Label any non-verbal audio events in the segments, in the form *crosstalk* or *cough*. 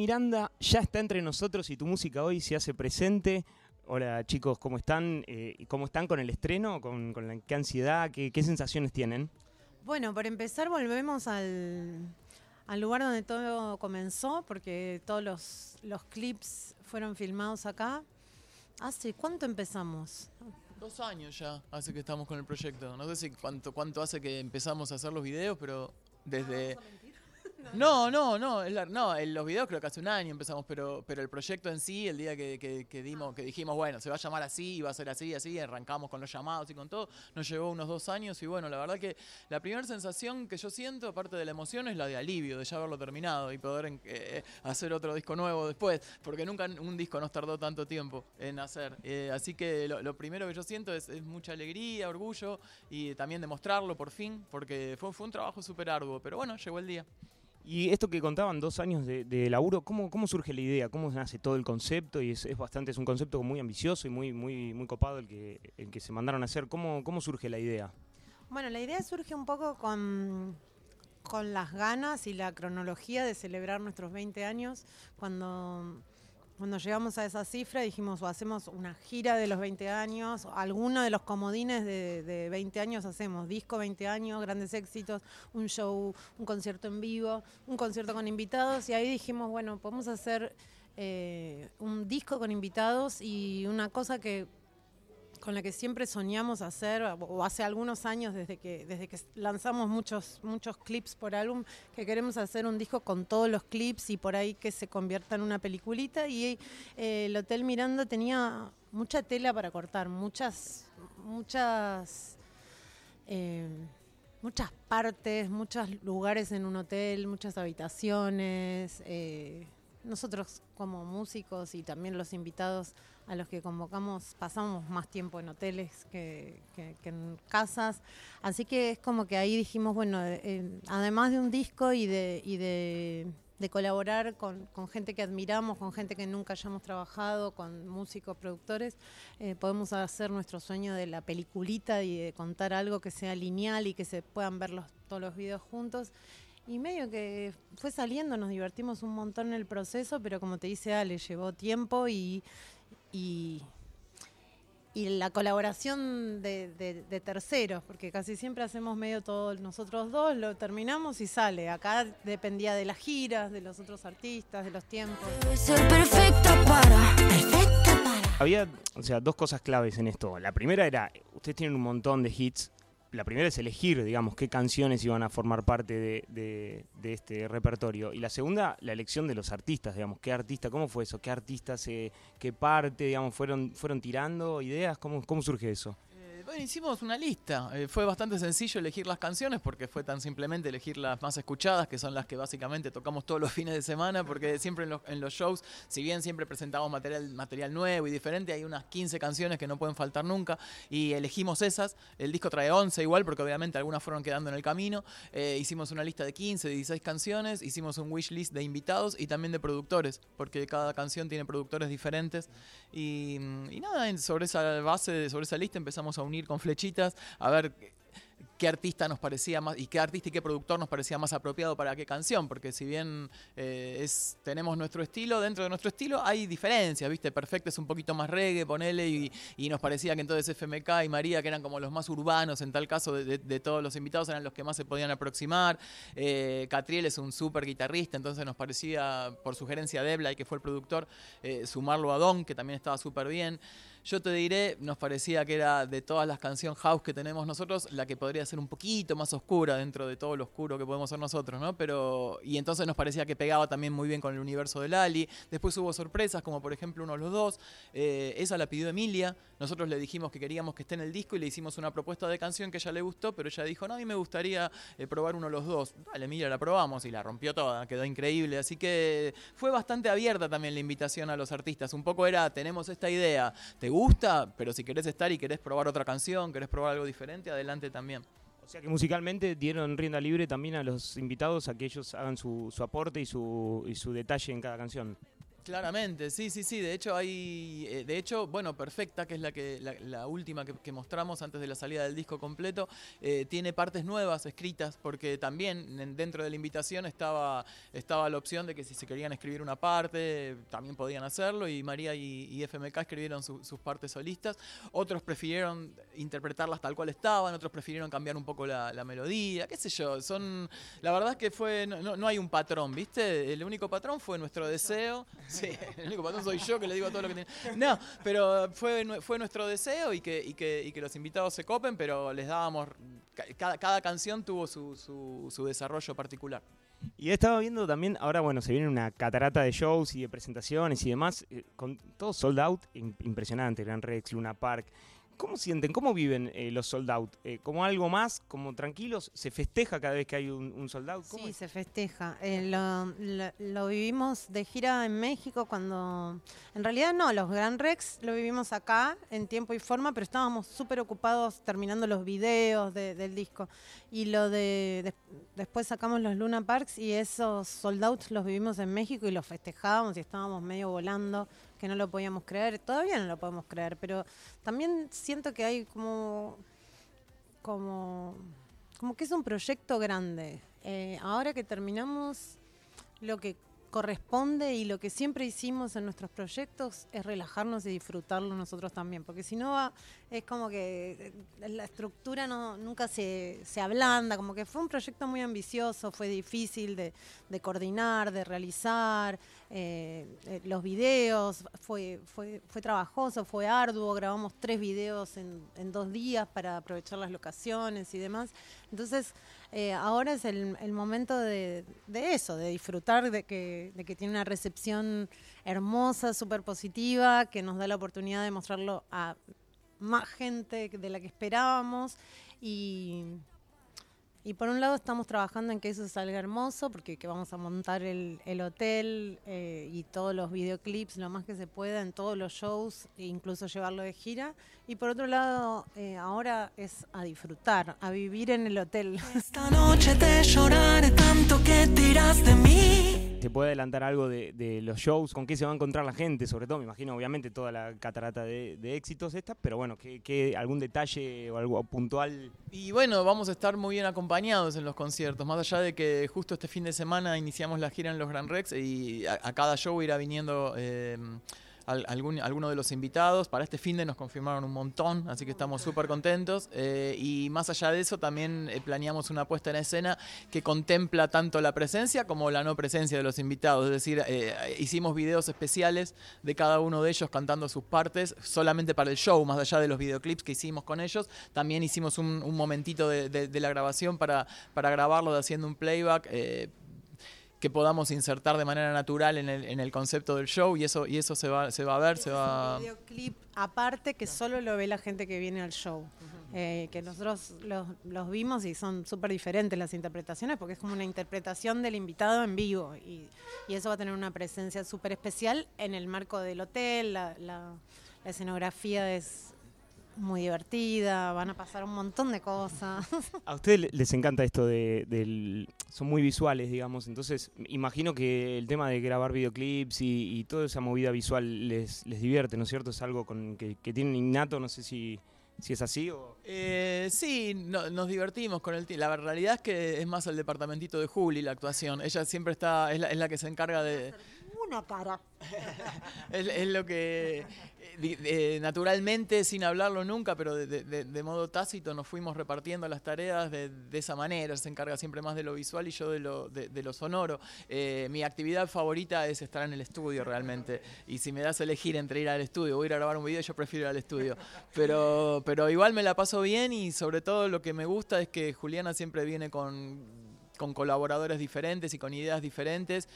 Miranda ya está entre nosotros y tu música hoy se hace presente. Hola chicos, ¿cómo están? Eh, ¿Cómo están con el estreno? ¿Con, con la, qué ansiedad? Qué, ¿Qué sensaciones tienen? Bueno, por empezar volvemos al, al lugar donde todo comenzó, porque todos los, los clips fueron filmados acá. ¿Hace cuánto empezamos? Dos años ya hace que estamos con el proyecto. No sé si cuánto, cuánto hace que empezamos a hacer los videos, pero desde... No, no, no, no, en los videos creo que hace un año empezamos, pero, pero el proyecto en sí, el día que, que- que dimos, que dijimos, bueno, se va a llamar así, va a ser así, así, arrancamos con los llamados y con todo, nos llevó unos dos años y bueno, la verdad que la primera sensación que yo siento, aparte de la emoción, es la de alivio, de ya haberlo terminado y poder eh, hacer otro disco nuevo después, porque nunca un disco nos tardó tanto tiempo en hacer. Eh, así que lo, primero que yo siento es, es mucha alegría, orgullo y también demostrarlo por fin, porque fue, fue un trabajo súper arduo, pero bueno, llegó el día. Y esto que contaban, dos años de, laburo, ¿cómo, ¿cómo surge la idea? ¿Cómo nace todo el concepto? Y es, es bastante, es un concepto muy ambicioso y muy, muy, muy copado el que, el que se mandaron a hacer. ¿Cómo, ¿Cómo surge la idea? Bueno, la idea surge un poco con, con las ganas y la cronología de celebrar nuestros 20 años. Cuando, cuando llegamos a esa cifra dijimos o hacemos una gira de los 20 años, o alguno de los comodines de, de 20 años hacemos, disco 20 años, grandes éxitos, un show, un concierto en vivo, un concierto con invitados y ahí dijimos, bueno, podemos hacer eh, un disco con invitados y una cosa que con la que siempre soñamos hacer, o hace algunos años desde que, desde que lanzamos muchos, muchos clips por álbum, que queremos hacer un disco con todos los clips y por ahí que se convierta en una peliculita. Y eh, el Hotel Miranda tenía mucha tela para cortar, muchas, muchas, eh, muchas partes, muchos lugares en un hotel, muchas habitaciones. eh, nosotros como músicos y también los invitados a los que convocamos pasamos más tiempo en hoteles que, que- en casas. Así que es como que ahí dijimos, bueno, eh, además de un disco y de, y de, colaborar con, gente que admiramos, con gente que nunca hayamos trabajado, con músicos, productores, eh, podemos hacer nuestro sueño de la peliculita y de contar algo que sea lineal y que se puedan ver todos los videos juntos. Y medio que fue saliendo, nos divertimos un montón en el proceso, pero como te dice Ale, llevó tiempo y, y, y la colaboración de, de- de terceros, porque casi siempre hacemos medio todo nosotros dos, lo terminamos y sale. Acá dependía de las giras, de los otros artistas, de los tiempos. Debe ser perfecta para, perfecta para. Había, o sea, dos cosas claves en esto. La primera era, ustedes tienen un montón de hits. La primera es elegir, digamos, qué canciones iban a formar parte de, de- de este repertorio. Y la segunda, la elección de los artistas, digamos, qué artista, cómo fue eso, qué artistas, eh, qué parte, digamos, fueron, fueron tirando ideas, cómo, cómo surge eso. Bueno, hicimos una lista. Eh, fue bastante sencillo elegir las canciones porque fue tan simplemente elegir las más escuchadas, que son las que básicamente tocamos todos los *laughs* fines de semana, porque siempre en los, shows, si bien siempre presentamos material, material nuevo y diferente, hay unas 15 canciones que no pueden faltar nunca y elegimos esas. El disco trae 11 igual, porque obviamente algunas fueron quedando en el camino. Eh, hicimos una lista de 15, 16 canciones, hicimos un wish list de invitados y también de productores, porque cada canción tiene productores diferentes. Y, y nada, sobre esa base, sobre esa lista empezamos a unir con flechitas, a ver qué artista nos parecía más y qué artista y qué productor nos parecía más apropiado para qué canción, porque si bien eh, es, tenemos nuestro estilo, dentro de nuestro estilo hay diferencias, ¿viste? Perfecto es un poquito más reggae, ponele, y, nos parecía que entonces FMK y María, que eran como los más urbanos en tal caso de, todos los invitados, eran los que más se podían aproximar. Eh, Catriel es un súper guitarrista, entonces nos parecía, por sugerencia de Ebla, y que fue el productor, eh, sumarlo a Don, que también estaba súper bien. Yo te diré, nos parecía que era de todas las canciones house que tenemos nosotros, la que podría ser un poquito más oscura dentro de todo lo oscuro que podemos ser nosotros, ¿no? Pero, y entonces nos parecía que pegaba también muy bien con el universo de Lali. Después hubo sorpresas, como por ejemplo uno de los dos. Eh, esa la pidió Emilia. Nosotros le dijimos que queríamos que esté en el disco y le hicimos una propuesta de canción que ella le gustó, pero ella dijo, no, a mí me gustaría eh, probar uno de los dos. Dale, Emilia, la probamos y la rompió toda, quedó increíble. Así que fue bastante abierta también la invitación a los artistas. Un poco era, tenemos esta idea, ¿te gusta? Pero si querés estar y querés probar otra canción, querés probar algo diferente, adelante también. O sea que musicalmente dieron rienda libre también a los invitados a que ellos hagan su, su aporte y su, y su detalle en cada canción. Claramente, sí, sí, sí. De hecho, hay. eh, de hecho, bueno, Perfecta, que es la que la, la última que, que mostramos antes de la salida del disco completo, eh, tiene partes nuevas escritas, porque también en- dentro de la invitación estaba, estaba la opción de que si se querían escribir una parte, también podían hacerlo, y María y, y FMK escribieron su- sus partes solistas. Otros prefirieron interpretarlas tal cual estaban, otros prefirieron cambiar un poco la, la melodía, qué sé yo. Son. La verdad es que fue. No, no- no hay un patrón, ¿viste? El único patrón fue nuestro deseo. Sí, *laughs* el único patrón soy yo que le digo todo lo que tiene. No, pero fue, fue nuestro deseo y que, y, que, y que los invitados se copen, pero les dábamos. ca- Cada, cada canción tuvo su, su, desarrollo particular. Y estaba viendo también, ahora bueno, se viene una catarata de shows y de presentaciones y demás, eh, con todo sold out, im- impresionante, Gran Rex, Luna Park. ¿Cómo sienten, cómo viven eh, los sold out? Eh, ¿Como algo más, como tranquilos? ¿Se festeja cada vez que hay un, un sold out? ¿Cómo Sí, es? se festeja. Eh, lo, lo- lo vivimos de gira en México cuando... En realidad no, los Gran Rex lo vivimos acá en tiempo y forma, pero estábamos súper ocupados terminando los videos de- del disco. Y lo de... des- después sacamos los Luna Parks y esos sold out los vivimos en México y los festejábamos y estábamos medio volando, que no lo podíamos creer. Todavía no lo podemos creer, pero también siento que hay como... como como que es un proyecto grande. Eh, ahora que terminamos, lo que corresponde y lo que siempre hicimos en nuestros proyectos es relajarnos y disfrutarlo nosotros también, porque si no es como que eh, la estructura no, nunca se, se ablanda, como que fue un proyecto muy ambicioso, fue difícil de, coordinar, de realizar, eh, eh, los videos, fue, fue, fue trabajoso, fue arduo, grabamos tres videos en dos días para aprovechar las locaciones y demás. Entonces, eh, ahora es el, el momento de, eso, de disfrutar de que, de que tiene una recepción hermosa, súper positiva, que nos da la oportunidad de mostrarlo a más gente de la que esperábamos. Y, y por un lado estamos trabajando en que eso salga hermoso, porque que vamos a montar el, el hotel eh, y todos los videoclips lo más que se pueda en todos los shows, e incluso llevarlo de gira. Y por otro lado, eh, ahora es a disfrutar, a vivir en el hotel. Esta noche te lloraré tanto que tiras de mí. ¿Se puede adelantar algo de, los shows? ¿Con qué se va a encontrar la gente? Sobre todo, me imagino, obviamente, toda la catarata de, éxitos esta, pero bueno, ¿qué, algún detalle o algo puntual? Y bueno, vamos a estar muy bien acompañados en los conciertos, más allá de que justo este fin de semana iniciamos la gira en los Gran Rex y a, a cada show irá viniendo eh, alguno de los invitados. Para este fin de nos confirmaron un montón, así que estamos súper contentos. Eh, y más allá de eso, también eh, planeamos una puesta en escena que contempla tanto la presencia como la no presencia de los invitados. Es decir, eh, hicimos videos especiales de cada uno de ellos cantando sus partes solamente para el show, más allá de los videoclips que hicimos con ellos. También hicimos un, momentito de, la grabación para, para grabarlo haciendo un playback. Que podamos insertar de manera natural en el, en el concepto del show y eso y eso se va se va a ver se va Un videoclip aparte que solo lo ve la gente que viene al show. Eh, que nosotros los, los vimos y son súper diferentes las interpretaciones porque es como una interpretación del invitado en vivo y, y eso va a tener una presencia súper especial en el marco del hotel, la, la- la escenografía es muy divertida, van a pasar un montón de cosas. *laughs* A ustedes le- les encanta esto de, del... Son muy visuales, digamos, entonces imagino que el tema de grabar videoclips y, y toda esa movida visual les, les divierte, ¿no es cierto? Es algo con que, que tienen innato, no sé si, si es así o... Eh, sí, no- nos divertimos con el La realidad es que es más el departamentito de Juli la actuación. Ella siempre está, es la, es la que se encarga de. Una cara. *laughs* Es, es lo que eh, naturalmente, sin hablarlo nunca, pero de, de- de- modo tácito nos fuimos repartiendo las tareas de, de esa manera. Se encarga siempre más de lo visual y yo de lo, de lo sonoro. Eh, mi actividad favorita es estar en el estudio realmente. Y si me das a elegir entre ir al estudio o ir a grabar un video, yo prefiero ir al estudio. Pero, pero igual me la paso bien y sobre todo lo que me gusta es que Juliana siempre viene con, con colaboradores diferentes y con ideas diferentes.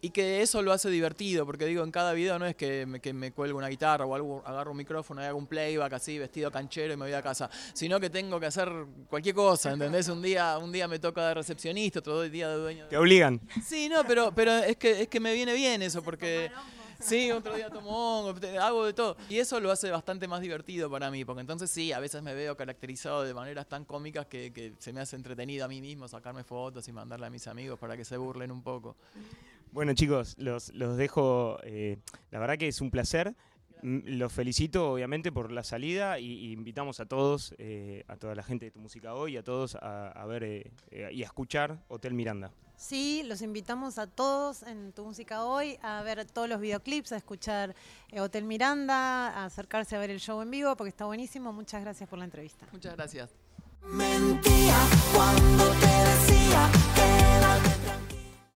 Y que eso lo hace divertido, porque digo, en cada video no es que me, que me cuelgo una guitarra o algo, agarro un micrófono y hago un playback así, vestido canchero y me voy a casa, sino que tengo que hacer cualquier cosa, ¿entendés? Un día, un día me toca de recepcionista, otro día de dueño. Te obligan. Sí, no, pero, pero es, que, es que me viene bien eso, porque... Sí, otro día tomo hongo, hago de todo. Y eso lo hace bastante más divertido para mí, porque entonces sí, a veces me veo caracterizado de maneras tan cómicas que, que se me hace entretenido a mí mismo sacarme fotos y mandarle a mis amigos para que se burlen un poco. Bueno chicos, los, los dejo, eh, la verdad que es un placer. Los felicito obviamente por la salida y, y invitamos a todos, eh, a toda la gente de Tu Música Hoy, a todos a, a ver eh, eh, y a escuchar Hotel Miranda. Sí, los invitamos a todos en Tu Música Hoy a ver todos los videoclips, a escuchar eh, Hotel Miranda, a acercarse a ver el show en vivo porque está buenísimo. Muchas gracias por la entrevista. Muchas gracias. Mentía cuando